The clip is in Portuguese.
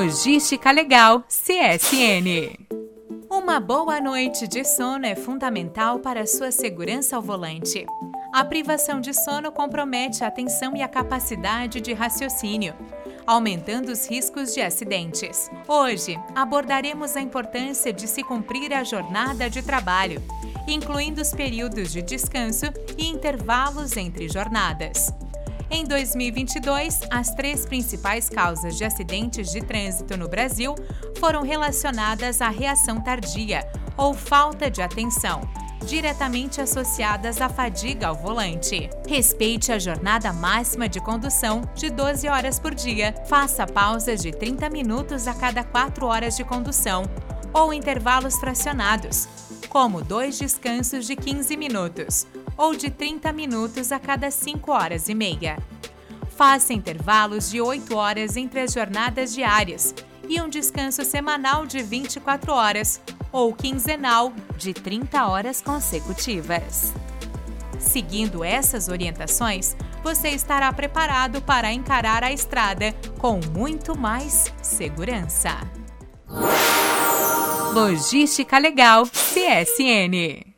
Logística Legal CSN. Uma boa noite de sono é fundamental para a sua segurança ao volante. A privação de sono compromete a atenção e a capacidade de raciocínio, aumentando os riscos de acidentes. Hoje, abordaremos a importância de se cumprir a jornada de trabalho, incluindo os períodos de descanso e intervalos entre jornadas. Em 2022, as três principais causas de acidentes de trânsito no Brasil foram relacionadas à reação tardia ou falta de atenção, diretamente associadas à fadiga ao volante. Respeite a jornada máxima de condução de 12 horas por dia. Faça pausas de 30 minutos a cada 4 horas de condução ou intervalos fracionados, como dois descansos de 15 minutos ou de 30 minutos a cada 5 horas e meia. Faça intervalos de 8 horas entre as jornadas diárias e um descanso semanal de 24 horas ou quinzenal de 30 horas consecutivas. Seguindo essas orientações, você estará preparado para encarar a estrada com muito mais segurança. Logística Legal CSN